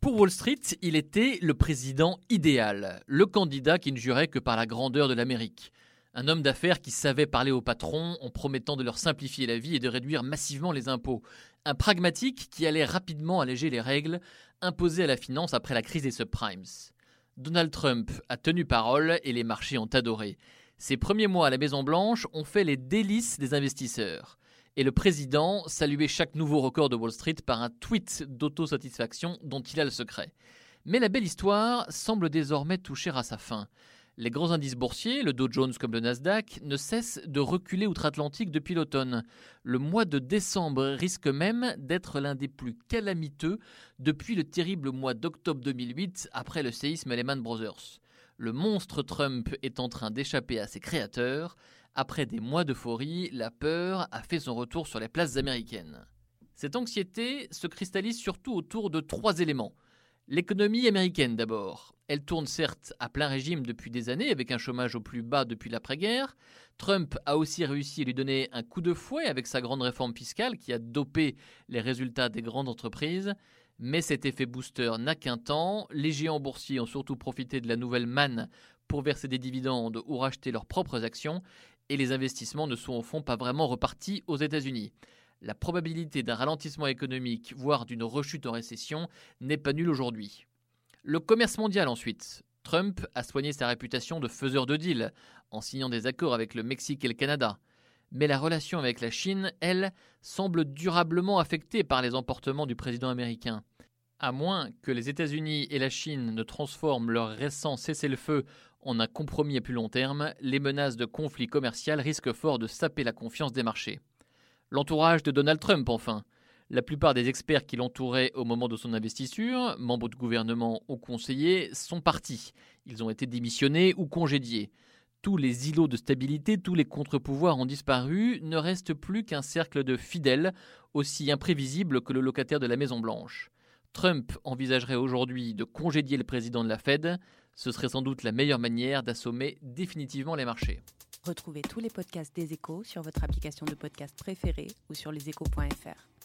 Pour Wall Street, il était le président idéal, le candidat qui ne jurait que par la grandeur de l'Amérique. Un homme d'affaires qui savait parler aux patrons en promettant de leur simplifier la vie et de réduire massivement les impôts. Un pragmatique qui allait rapidement alléger les règles imposées à la finance après la crise des subprimes. Donald Trump a tenu parole et les marchés ont adoré. Ses premiers mois à la Maison-Blanche ont fait les délices des investisseurs et le président saluait chaque nouveau record de Wall Street par un tweet d'autosatisfaction dont il a le secret. Mais la belle histoire semble désormais toucher à sa fin. Les grands indices boursiers, le Dow Jones comme le Nasdaq, ne cessent de reculer outre-Atlantique depuis l'automne. Le mois de décembre risque même d'être l'un des plus calamiteux depuis le terrible mois d'octobre 2008 après le séisme Lehman Brothers. Le monstre Trump est en train d'échapper à ses créateurs après des mois d'euphorie, la peur a fait son retour sur les places américaines. Cette anxiété se cristallise surtout autour de trois éléments. L'économie américaine d'abord. Elle tourne certes à plein régime depuis des années avec un chômage au plus bas depuis l'après-guerre. Trump a aussi réussi à lui donner un coup de fouet avec sa grande réforme fiscale qui a dopé les résultats des grandes entreprises. Mais cet effet booster n'a qu'un temps. Les géants boursiers ont surtout profité de la nouvelle manne pour verser des dividendes ou racheter leurs propres actions et les investissements ne sont au fond pas vraiment repartis aux États-Unis. La probabilité d'un ralentissement économique, voire d'une rechute en récession, n'est pas nulle aujourd'hui. Le commerce mondial ensuite. Trump a soigné sa réputation de faiseur de deals en signant des accords avec le Mexique et le Canada. Mais la relation avec la Chine, elle, semble durablement affectée par les emportements du président américain. À moins que les États-Unis et la Chine ne transforment leur récent cessez-le-feu en un compromis à plus long terme, les menaces de conflit commercial risquent fort de saper la confiance des marchés. L'entourage de Donald Trump, enfin. La plupart des experts qui l'entouraient au moment de son investiture, membres de gouvernement ou conseillers, sont partis. Ils ont été démissionnés ou congédiés. Tous les îlots de stabilité, tous les contre-pouvoirs ont disparu, ne reste plus qu'un cercle de fidèles, aussi imprévisible que le locataire de la Maison-Blanche. Trump envisagerait aujourd'hui de congédier le président de la Fed, ce serait sans doute la meilleure manière d'assommer définitivement les marchés. Retrouvez tous les podcasts des échos sur votre application de podcast préférée ou sur leséchos.fr.